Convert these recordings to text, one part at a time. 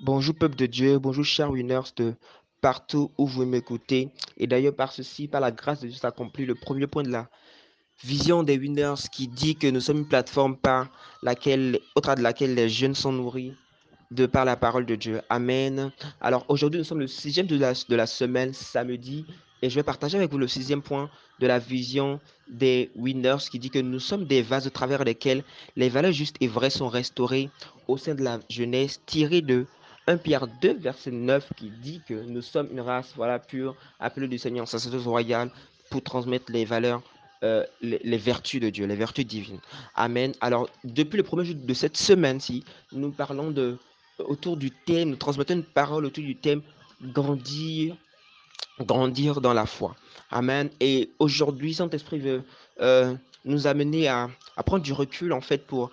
Bonjour peuple de Dieu, bonjour chers winners de partout où vous m'écoutez. Et d'ailleurs par ceci, par la grâce de Dieu, s'accomplit le premier point de la vision des winners qui dit que nous sommes une plateforme par laquelle, au travers de laquelle les jeunes sont nourris de par la parole de Dieu. Amen. Alors aujourd'hui, nous sommes le sixième de la, de la semaine, samedi, et je vais partager avec vous le sixième point de la vision des winners qui dit que nous sommes des vases au travers desquels les valeurs justes et vraies sont restaurées au sein de la jeunesse, tirées de 1 Pierre 2, verset 9, qui dit que nous sommes une race voilà, pure, appelée du Seigneur, sacerdoce royale, pour transmettre les valeurs, euh, les, les, vertus de Dieu, les vertus divines. Amen. Alors, depuis le premier jour de cette semaine-ci, nous parlons de, autour du thème, nous transmettons une parole autour du thème grandir, grandir dans la foi. Amen. Et aujourd'hui, Saint-Esprit veut euh, nous amener à, à, prendre du recul, en fait, pour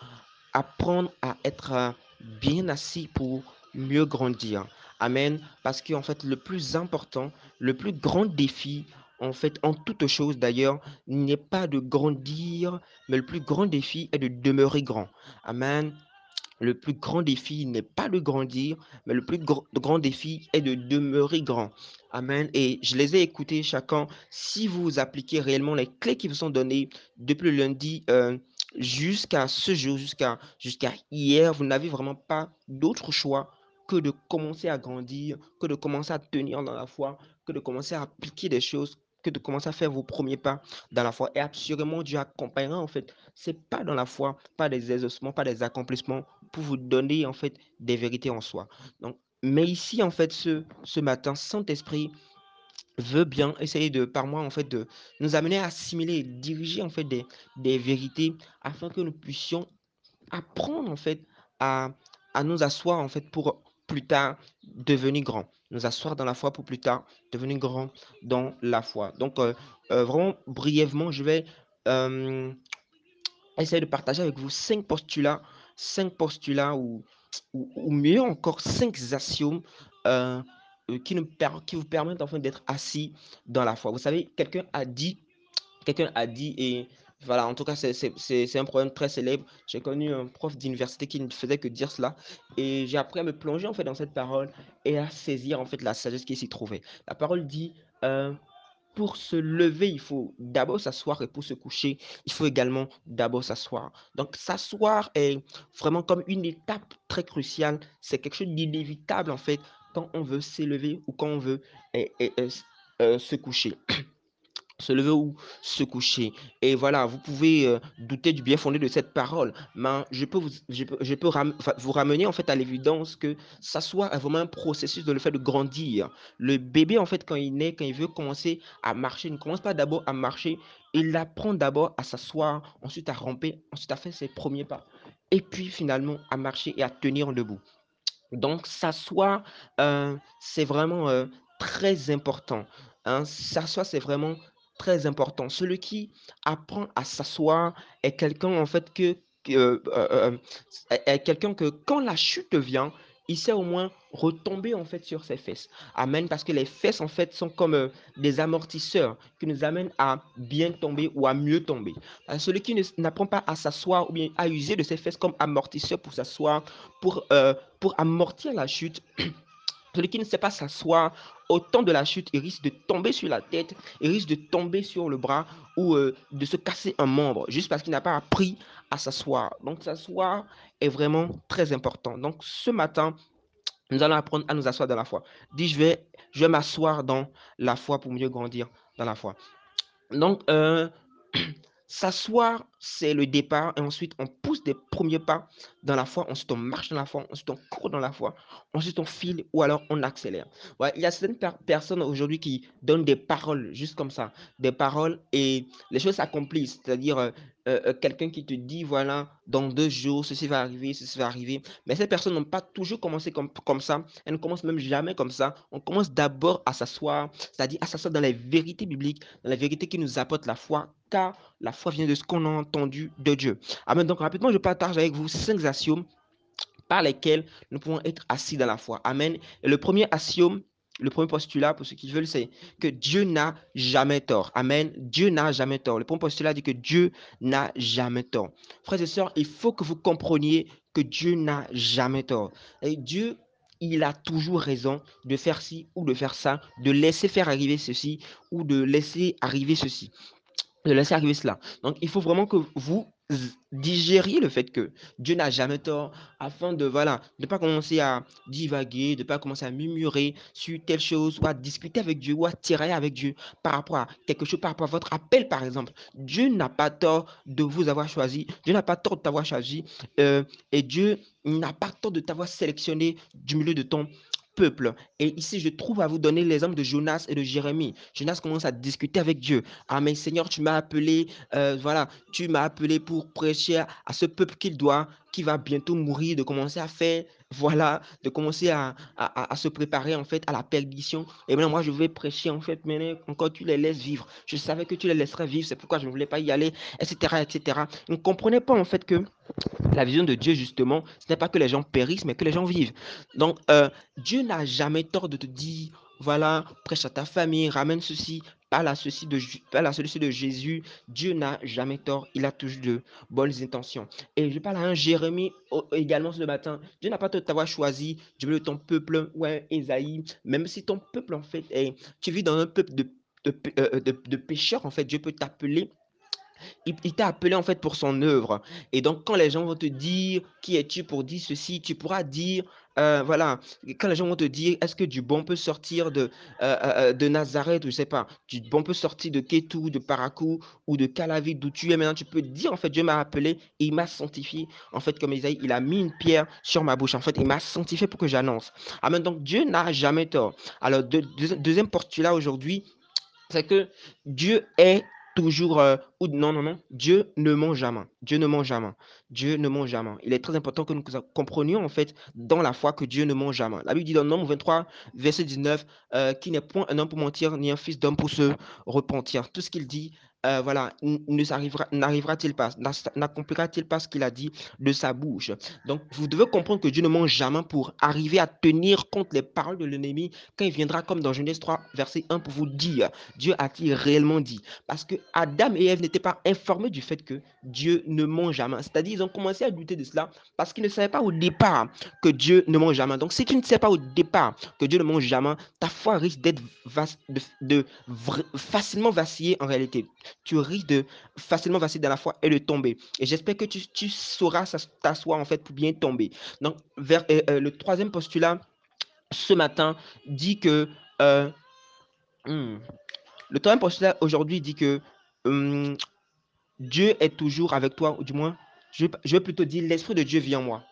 apprendre à être euh, bien assis pour mieux grandir. Amen. Parce qu'en fait, le plus important, le plus grand défi, en fait, en toute chose d'ailleurs, n'est pas de grandir, mais le plus grand défi est de demeurer grand. Amen. Le plus grand défi n'est pas de grandir, mais le plus gr grand défi est de demeurer grand. Amen. Et je les ai écoutés chacun. Si vous appliquez réellement les clés qui vous sont données depuis le lundi euh, jusqu'à ce jour, jusqu'à jusqu'à hier, vous n'avez vraiment pas d'autre choix que de commencer à grandir, que de commencer à tenir dans la foi, que de commencer à appliquer des choses que de commencer à faire vos premiers pas dans la foi. Et assurément, Dieu accompagnera en fait. C'est pas dans la foi, pas des exaucements, pas des accomplissements pour vous donner en fait des vérités en soi. Donc, mais ici en fait ce, ce matin, Saint-Esprit veut bien essayer de par moi en fait de nous amener à assimiler, diriger en fait des, des vérités afin que nous puissions apprendre en fait à, à nous asseoir en fait pour plus tard devenir grand. Nous asseoir dans la foi pour plus tard devenir grand dans la foi. Donc, euh, euh, vraiment brièvement, je vais euh, essayer de partager avec vous cinq postulats, cinq postulats ou, mieux encore cinq axiomes qui, qui vous permettent enfin d'être assis dans la foi. Vous savez, quelqu'un a dit, quelqu'un a dit et voilà, en tout cas, c'est un problème très célèbre. J'ai connu un prof d'université qui ne faisait que dire cela. Et j'ai appris à me plonger en fait dans cette parole et à saisir en fait la sagesse qui s'y trouvait. La parole dit euh, pour se lever, il faut d'abord s'asseoir et pour se coucher, il faut également d'abord s'asseoir. Donc, s'asseoir est vraiment comme une étape très cruciale. C'est quelque chose d'inévitable en fait quand on veut s'élever ou quand on veut euh, se coucher se lever ou se coucher. Et voilà, vous pouvez euh, douter du bien fondé de cette parole, mais je peux vous, je peux, vous ramener en fait à l'évidence que s'asseoir est vraiment un processus de le fait de grandir. Le bébé en fait quand il naît, quand il veut commencer à marcher, il ne commence pas d'abord à marcher, il apprend d'abord à s'asseoir, ensuite à ramper, ensuite à faire ses premiers pas, et puis finalement à marcher et à tenir debout. Donc s'asseoir, euh, c'est vraiment euh, très important. Hein. S'asseoir, c'est vraiment très important. Celui qui apprend à s'asseoir est quelqu'un en fait que, que euh, euh, est quelqu'un que quand la chute vient, il sait au moins retomber en fait sur ses fesses. Amen. Parce que les fesses en fait sont comme euh, des amortisseurs qui nous amènent à bien tomber ou à mieux tomber. Celui qui n'apprend pas à s'asseoir ou bien à user de ses fesses comme amortisseur pour s'asseoir, pour, euh, pour amortir la chute, Celui qui ne sait pas s'asseoir au temps de la chute, il risque de tomber sur la tête, il risque de tomber sur le bras ou euh, de se casser un membre juste parce qu'il n'a pas appris à s'asseoir. Donc s'asseoir est vraiment très important. Donc ce matin, nous allons apprendre à nous asseoir dans la foi. Dis, je vais, je vais m'asseoir dans la foi pour mieux grandir dans la foi. Donc, euh, S'asseoir, c'est le départ et ensuite on pousse des premiers pas dans la foi, ensuite on marche dans la foi, ensuite on court dans la foi, ensuite on file ou alors on accélère. Il y a certaines per personnes aujourd'hui qui donnent des paroles juste comme ça, des paroles et les choses s'accomplissent, c'est-à-dire euh, euh, quelqu'un qui te dit voilà, dans deux jours, ceci va arriver, ceci va arriver. Mais ces personnes n'ont pas toujours commencé comme, comme ça, elles ne commencent même jamais comme ça. On commence d'abord à s'asseoir, c'est-à-dire à s'asseoir dans les vérités bibliques, dans les vérités qui nous apportent la foi, car la foi vient de ce qu'on a entendu de Dieu. Amen. Donc rapidement, je partage avec vous cinq axiomes par lesquels nous pouvons être assis dans la foi. Amen. Et le premier axiome, le premier postulat, pour ceux qui veulent, c'est que Dieu n'a jamais tort. Amen. Dieu n'a jamais tort. Le premier postulat dit que Dieu n'a jamais tort. Frères et sœurs, il faut que vous compreniez que Dieu n'a jamais tort. Et Dieu il a toujours raison de faire ci ou de faire ça, de laisser faire arriver ceci ou de laisser arriver ceci de laisser arriver cela. Donc, il faut vraiment que vous digériez le fait que Dieu n'a jamais tort afin de, voilà, de pas commencer à divaguer, de pas commencer à murmurer sur telle chose ou à discuter avec Dieu ou à tirer avec Dieu par rapport à quelque chose, par rapport à votre appel, par exemple. Dieu n'a pas tort de vous avoir choisi. Dieu n'a pas tort de t'avoir choisi. Euh, et Dieu n'a pas tort de t'avoir sélectionné du milieu de ton Et ici, je trouve à vous donner l'exemple de Jonas et de Jérémie. Jonas commence à discuter avec Dieu. Ah, mais Seigneur, tu m'as appelé, euh, voilà, tu m'as appelé pour prêcher à, ce peuple qu'il doit, qui va bientôt mourir, de commencer à faire, voilà, de commencer à, à, se préparer en fait à la perdition. Et maintenant, moi, je vais prêcher en fait, mais encore tu les laisses vivre. Je savais que tu les laisserais vivre, c'est pourquoi je ne voulais pas y aller, etc., etc. Il ne comprenait pas en fait que la vision de Dieu, justement, ce n'est pas que les gens périssent, mais que les gens vivent. Donc, euh, Dieu n'a jamais tort de te dire, voilà, prêche à ta famille, ramène ceci, pas la ceci de, la ceci de Jésus. Dieu n'a jamais tort, il a toujours de bonnes intentions. Et je parle à un Jérémie également ce matin. Dieu n'a pas de t'avoir choisi, Dieu veut ton peuple, ouais, Esaïe, même si ton peuple, en fait, est, tu vis dans un peuple euh, de, de pécheurs, en fait, Dieu peut t'appeler il, t'a appelé en fait pour son œuvre. Et donc, quand les gens vont te dire qui es-tu pour dire ceci, tu pourras dire, euh, voilà, quand les gens vont te dire est-ce que du bon peut sortir de, euh, euh, Nazareth, ou je sais pas, du bon peut sortir de Ketou, de Parakou ou de Calavi, d'où tu es maintenant, tu peux dire en fait, Dieu m'a appelé et il m'a sanctifié. En fait, comme Isaïe, il a mis une pierre sur ma bouche. En fait, il m'a sanctifié pour que j'annonce. Amen. Donc, Dieu n'a jamais tort. Alors, deuxième postulat aujourd'hui, c'est que Dieu est toujours, euh, ou non, non, non, Dieu ne ment jamais. Dieu ne ment jamais. Dieu ne ment jamais. Il est très important que nous comprenions en fait dans la foi que Dieu ne ment jamais. La Bible dit dans Nombre 23, verset 19, euh, qui n'est point un homme pour mentir, ni un fils d'homme pour se repentir. Tout ce qu'il dit, euh, voilà, n'arrivera-t-il pas, n'accomplira-t-il pas ce qu'il a dit de sa bouche? Donc, vous devez comprendre que Dieu ne ment jamais pour arriver à tenir compte les paroles de l'ennemi quand il viendra, comme dans Genèse 3, verset 1, pour vous dire Dieu a-t-il réellement dit Parce que Adam et Ève n'étaient pas informés du fait que Dieu ne ment jamais. C'est-à-dire, ils ont commencé à douter de cela parce qu'ils ne savaient pas au départ que Dieu ne ment jamais. Donc, si tu ne sais pas au départ que Dieu ne ment jamais, ta foi risque d'être facilement vaciller en réalité tu risques de facilement vaciller dans la foi et de tomber. Et j'espère que tu, tu sauras t'asseoir en fait pour bien tomber. Donc, vers, euh, euh, le troisième postulat ce matin dit que euh, hmm, le troisième postulat aujourd'hui dit que hmm, Dieu est toujours avec toi, ou du moins, je, je vais plutôt dire l'Esprit de Dieu vit en moi.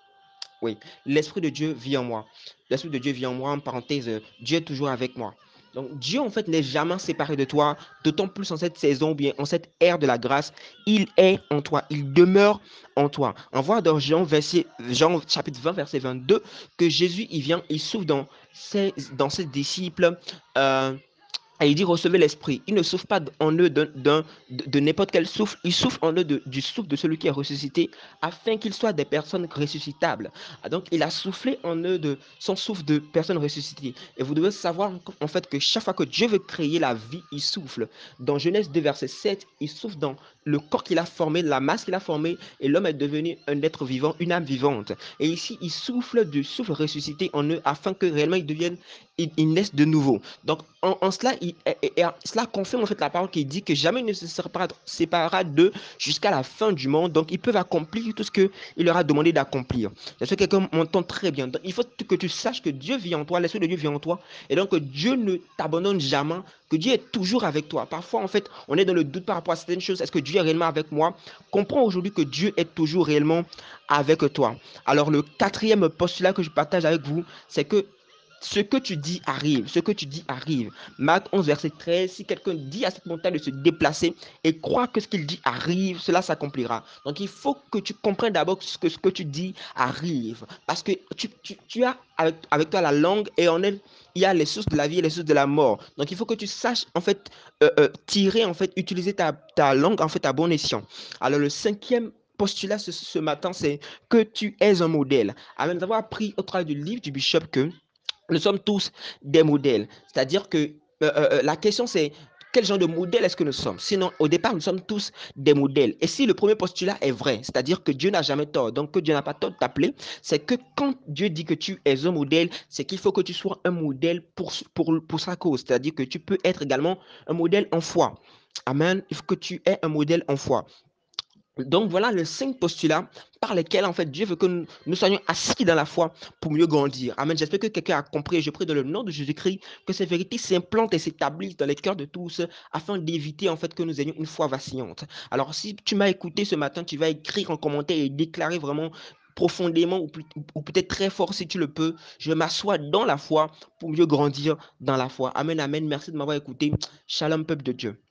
Oui, l'Esprit de Dieu vit en moi. L'Esprit de Dieu vit en moi, en parenthèse, Dieu est toujours avec moi. Donc Dieu en fait n'est jamais séparé de toi, d'autant plus en cette saison, bien en cette ère de la grâce, il est en toi, il demeure en toi. On voit dans Jean, verset, Jean chapitre 20, verset 22, que Jésus, il vient, il souffre dans ses, dans disciples. Euh, il dit recevez l'esprit. Il ne souffre pas en eux d'un, de, n'importe quel souffle. Il souffre en eux du souffle de celui qui est ressuscité afin qu'ils soient des personnes ressuscitables. Ah, donc il a soufflé en eux de son souffle de personnes ressuscitées. Et vous devez savoir en fait que chaque fois que Dieu veut créer la vie, il souffle. Dans Genèse 2 verset 7, il souffle dans le corps qu'il a formé, la masse qu'il a formée, et l'homme est devenu un être vivant, une âme vivante. Et ici, il souffle du souffle ressuscité en eux afin que réellement ils deviennent, ils, naissent de nouveau. Donc, en, cela, il, cela confirme en fait la parole qui dit que jamais il ne se séparera d'eux jusqu'à la fin du monde. Donc, ils peuvent accomplir tout ce qu'il leur a demandé d'accomplir. C'est ce que quelqu'un m'entend très bien. Il faut que tu saches que Dieu vit en toi, l'Esprit de Dieu vit en toi, et donc que Dieu ne t'abandonne jamais, que Dieu est toujours avec toi. Parfois, en fait, on est dans le doute par rapport à certaines choses. Est-ce que Dieu est réellement avec moi? Comprends aujourd'hui que Dieu est toujours réellement avec toi. Alors, le quatrième postulat que je partage avec vous, c'est que ce que tu dis arrive, ce que tu dis arrive. Marc 11, verset 13, si quelqu'un dit à cette montagne de se déplacer et croit que ce qu'il dit arrive, cela s'accomplira. Donc il faut que tu comprennes d'abord que ce que tu dis arrive. Parce que tu, tu, tu as avec, avec, toi la langue et en elle, il y a les sources de la vie et les sources de la mort. Donc il faut que tu saches en fait euh, euh, tirer, en fait, utiliser ta, ta langue en fait à bon escient. Alors le cinquième postulat ce, ce matin, c'est que tu es un modèle. Avant d'avoir appris au travers du livre du bishop que nous sommes tous des modèles. C'est-à-dire que euh, euh, euh, la question c'est quel genre de modèle est-ce que nous sommes? Sinon, au départ, nous sommes tous des modèles. Et si le premier postulat est vrai, c'est-à-dire que Dieu n'a jamais tort, donc que Dieu n'a pas tort de t'appeler, c'est que quand Dieu dit que tu es un modèle, c'est qu'il faut que tu sois un modèle pour, pour, pour sa cause. C'est-à-dire que tu peux être également un modèle en foi. Amen. Il faut que tu aies un modèle en foi. Donc voilà les cinq postulats par lesquels en fait Dieu veut que nous, soyons assis dans la foi pour mieux grandir. Amen. J'espère que quelqu'un a compris. Je prie dans le nom de Jésus-Christ que ces vérités s'implantent et s'établissent dans les cœurs de tous afin d'éviter en fait que nous ayons une foi vacillante. Alors si tu m'as écouté ce matin, tu vas écrire en commentaire et déclarer vraiment profondément ou, ou peut-être très fort si tu le peux. Je m'assois dans la foi pour mieux grandir dans la foi. Amen, amen. Merci de m'avoir écouté. Shalom, peuple de Dieu.